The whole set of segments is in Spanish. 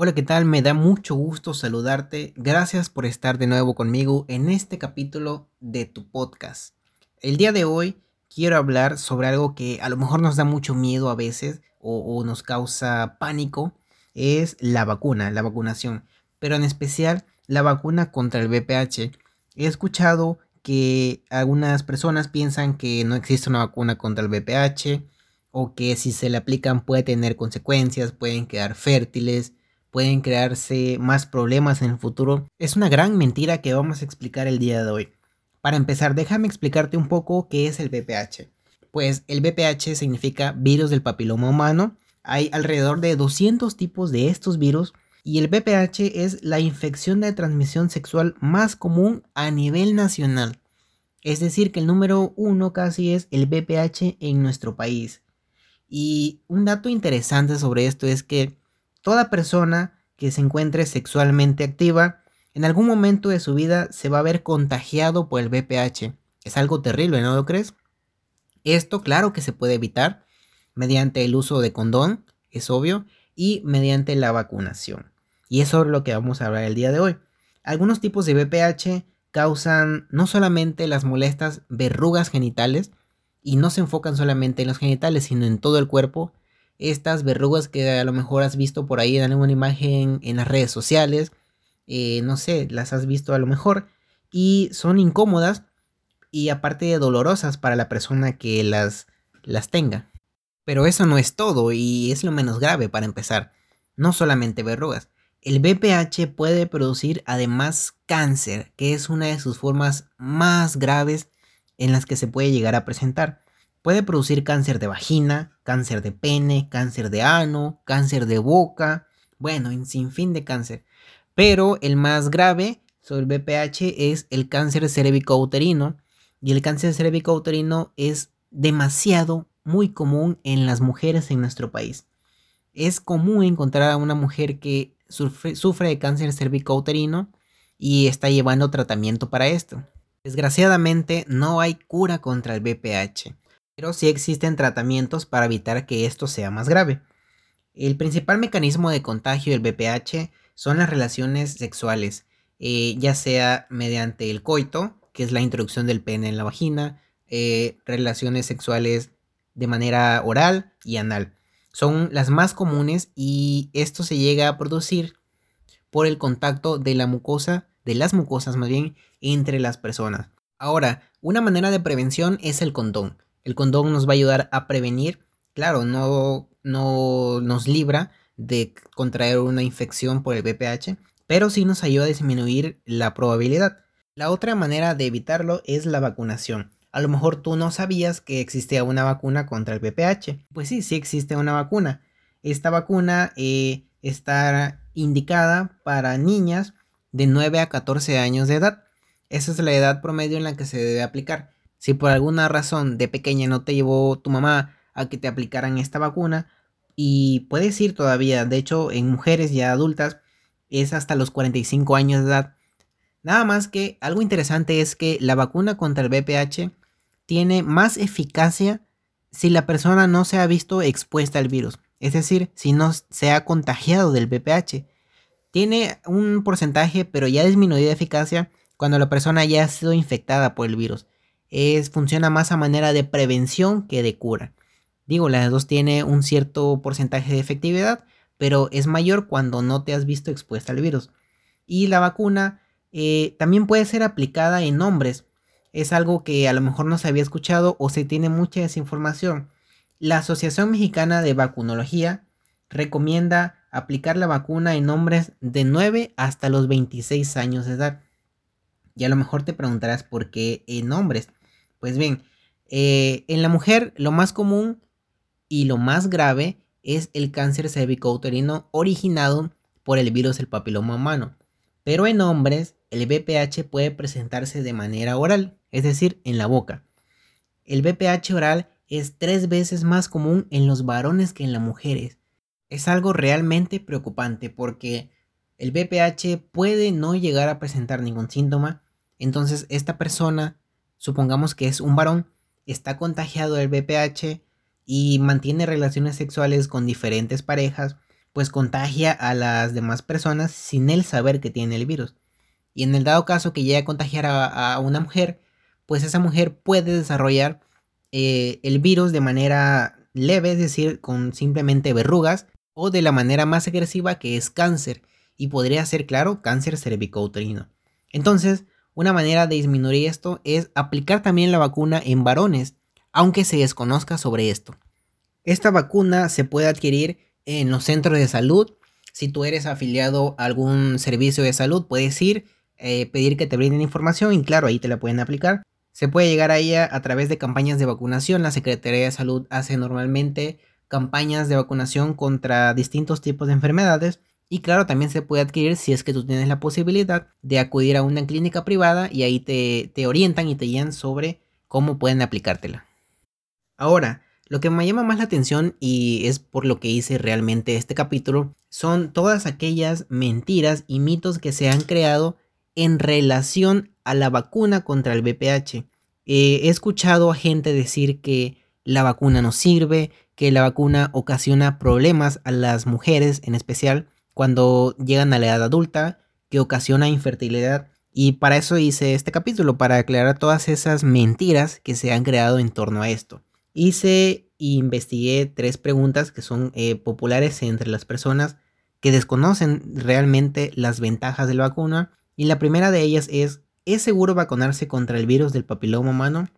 Hola, ¿qué tal? Me da mucho gusto saludarte. Gracias por estar de nuevo conmigo en este capítulo de tu podcast. El día de hoy quiero hablar sobre algo que a lo mejor nos da mucho miedo a veces o, nos causa pánico. Es la vacuna, la vacunación. Pero en especial la vacuna contra el VPH. He escuchado que algunas personas piensan que no existe una vacuna contra el VPH o que si se le aplican puede tener consecuencias, pueden quedar fértiles pueden crearse más problemas en el futuro, es una gran mentira que vamos a explicar el día de hoy. Para empezar, déjame explicarte un poco qué es el VPH. Pues el VPH significa virus del papiloma humano. Hay alrededor de 200 tipos de estos virus y el VPH es la infección de transmisión sexual más común a nivel nacional. Es decir, que el número uno casi es el VPH en nuestro país. Y un dato interesante sobre esto es que Toda persona que se encuentre sexualmente activa en algún momento de su vida se va a ver contagiado por el VPH. Es algo terrible, ¿no lo crees? Esto claro que se puede evitar mediante el uso de condón, es obvio, y mediante la vacunación. Y es lo que vamos a hablar el día de hoy. Algunos tipos de VPH causan no solamente las molestas verrugas genitales, y no se enfocan solamente en los genitales, sino en todo el cuerpo, estas verrugas que a lo mejor has visto por ahí en alguna imagen en las redes sociales, eh, no sé, las has visto a lo mejor, y son incómodas y aparte de dolorosas para la persona que las, las tenga. Pero eso no es todo y es lo menos grave para empezar. No solamente verrugas. El BPH puede producir además cáncer, que es una de sus formas más graves en las que se puede llegar a presentar. Puede producir cáncer de vagina, cáncer de pene, cáncer de ano, cáncer de boca, bueno, en fin de cáncer. Pero el más grave sobre el BPH es el cáncer uterino y el cáncer uterino es demasiado muy común en las mujeres en nuestro país. Es común encontrar a una mujer que sufre, de cáncer uterino y está llevando tratamiento para esto. Desgraciadamente no hay cura contra el BPH pero sí existen tratamientos para evitar que esto sea más grave. El principal mecanismo de contagio del BPH son las relaciones sexuales, eh, ya sea mediante el coito, que es la introducción del pene en la vagina, eh, relaciones sexuales de manera oral y anal. Son las más comunes y esto se llega a producir por el contacto de la mucosa, de las mucosas más bien, entre las personas. Ahora, una manera de prevención es el condón. El condón nos va a ayudar a prevenir, claro, no, no nos libra de contraer una infección por el VPH, pero sí nos ayuda a disminuir la probabilidad. La otra manera de evitarlo es la vacunación. A lo mejor tú no sabías que existía una vacuna contra el VPH. Pues sí, sí existe una vacuna. Esta vacuna eh, está indicada para niñas de 9 a 14 años de edad. Esa es la edad promedio en la que se debe aplicar. Si por alguna razón de pequeña no te llevó tu mamá a que te aplicaran esta vacuna, y puedes ir todavía, de hecho en mujeres ya adultas es hasta los 45 años de edad. Nada más que algo interesante es que la vacuna contra el VPH tiene más eficacia si la persona no se ha visto expuesta al virus, es decir, si no se ha contagiado del VPH. Tiene un porcentaje, pero ya disminuida de eficacia cuando la persona ya ha sido infectada por el virus es, funciona más a manera de prevención que de cura. Digo, las dos tiene un cierto porcentaje de efectividad, pero es mayor cuando no te has visto expuesta al virus. Y la vacuna eh, también puede ser aplicada en hombres. Es algo que a lo mejor no se había escuchado o se tiene mucha desinformación. La Asociación Mexicana de Vacunología recomienda aplicar la vacuna en hombres de 9 hasta los 26 años de edad. Y a lo mejor te preguntarás por qué en hombres. Pues bien, eh, en la mujer lo más común y lo más grave es el cáncer cervicouterino originado por el virus del papiloma humano. Pero en hombres el BPH puede presentarse de manera oral, es decir, en la boca. El BPH oral es tres veces más común en los varones que en las mujeres. Es algo realmente preocupante porque el BPH puede no llegar a presentar ningún síntoma, entonces esta persona supongamos que es un varón, está contagiado del VPH y mantiene relaciones sexuales con diferentes parejas, pues contagia a las demás personas sin él saber que tiene el virus. Y en el dado caso que llegue a contagiar a, una mujer, pues esa mujer puede desarrollar eh, el virus de manera leve, es decir, con simplemente verrugas, o de la manera más agresiva que es cáncer, y podría ser, claro, cáncer cervicouterino. Entonces, una manera de disminuir esto es aplicar también la vacuna en varones, aunque se desconozca sobre esto. Esta vacuna se puede adquirir en los centros de salud. Si tú eres afiliado a algún servicio de salud, puedes ir, eh, pedir que te brinden información y claro, ahí te la pueden aplicar. Se puede llegar a ella a través de campañas de vacunación. La Secretaría de Salud hace normalmente campañas de vacunación contra distintos tipos de enfermedades. Y claro, también se puede adquirir si es que tú tienes la posibilidad de acudir a una clínica privada y ahí te, te orientan y te guían sobre cómo pueden aplicártela. Ahora, lo que me llama más la atención y es por lo que hice realmente este capítulo son todas aquellas mentiras y mitos que se han creado en relación a la vacuna contra el VPH. Eh, he escuchado a gente decir que la vacuna no sirve, que la vacuna ocasiona problemas a las mujeres en especial cuando llegan a la edad adulta, que ocasiona infertilidad. Y para eso hice este capítulo, para aclarar todas esas mentiras que se han creado en torno a esto. Hice e investigué tres preguntas que son eh, populares entre las personas que desconocen realmente las ventajas de la vacuna. Y la primera de ellas es, ¿es seguro vacunarse contra el virus del papiloma humano?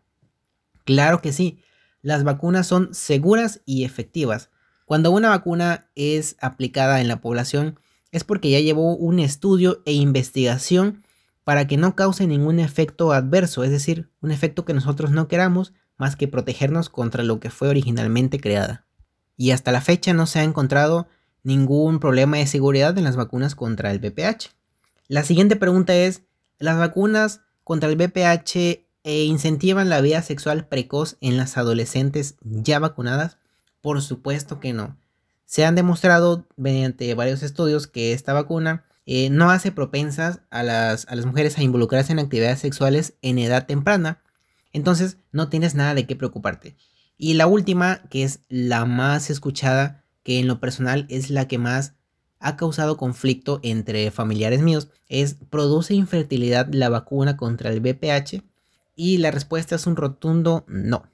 Claro que sí, las vacunas son seguras y efectivas. Cuando una vacuna es aplicada en la población es porque ya llevó un estudio e investigación para que no cause ningún efecto adverso, es decir, un efecto que nosotros no queramos más que protegernos contra lo que fue originalmente creada. Y hasta la fecha no se ha encontrado ningún problema de seguridad en las vacunas contra el VPH. La siguiente pregunta es, ¿las vacunas contra el VPH eh, incentivan la vida sexual precoz en las adolescentes ya vacunadas? Por supuesto que no. Se han demostrado mediante varios estudios que esta vacuna eh, no hace propensas a las, a las mujeres a involucrarse en actividades sexuales en edad temprana, entonces no tienes nada de qué preocuparte. Y la última, que es la más escuchada, que en lo personal es la que más ha causado conflicto entre familiares míos, es ¿produce infertilidad la vacuna contra el VPH? Y la respuesta es un rotundo no.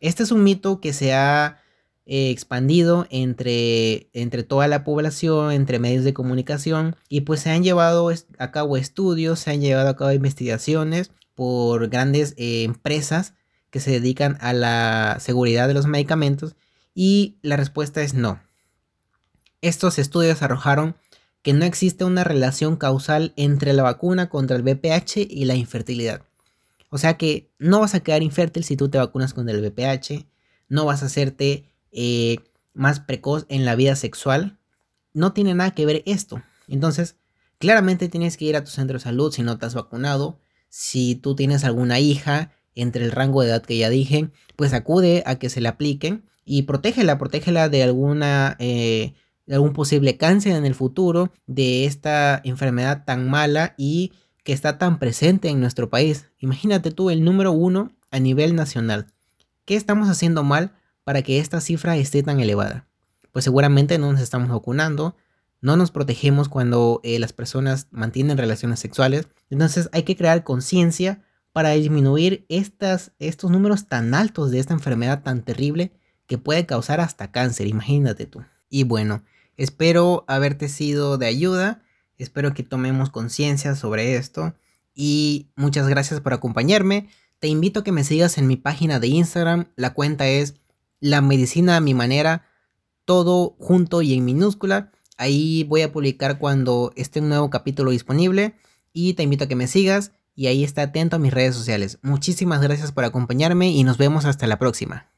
Este es un mito que se ha eh, expandido entre, entre toda la población, entre medios de comunicación, y pues se han llevado a cabo estudios, se han llevado a cabo investigaciones por grandes eh, empresas que se dedican a la seguridad de los medicamentos y la respuesta es no. Estos estudios arrojaron que no existe una relación causal entre la vacuna contra el VPH y la infertilidad. O sea que no vas a quedar infértil si tú te vacunas con el VPH, no vas a hacerte eh, más precoz en la vida sexual. No tiene nada que ver esto. Entonces, claramente tienes que ir a tu centro de salud si no te has vacunado si tú tienes alguna hija entre el rango de edad que ya dije, pues acude a que se le apliquen y protégela, protégela de alguna eh, de algún posible cáncer en el futuro, de esta enfermedad tan mala y que está tan presente en nuestro país. Imagínate tú el número uno a nivel nacional. ¿Qué estamos haciendo mal para que esta cifra esté tan elevada? Pues seguramente no nos estamos vacunando, no nos protegemos cuando eh, las personas mantienen relaciones sexuales. Entonces hay que crear conciencia para disminuir estas, estos números tan altos de esta enfermedad tan terrible que puede causar hasta cáncer, imagínate tú. Y bueno, espero haberte sido de ayuda, espero que tomemos conciencia sobre esto y muchas gracias por acompañarme. Te invito a que me sigas en mi página de Instagram, la cuenta es La Medicina a mi manera, todo junto y en minúscula. Ahí voy a publicar cuando esté un nuevo capítulo disponible y te invito a que me sigas y ahí está atento a mis redes sociales. Muchísimas gracias por acompañarme y nos vemos hasta la próxima.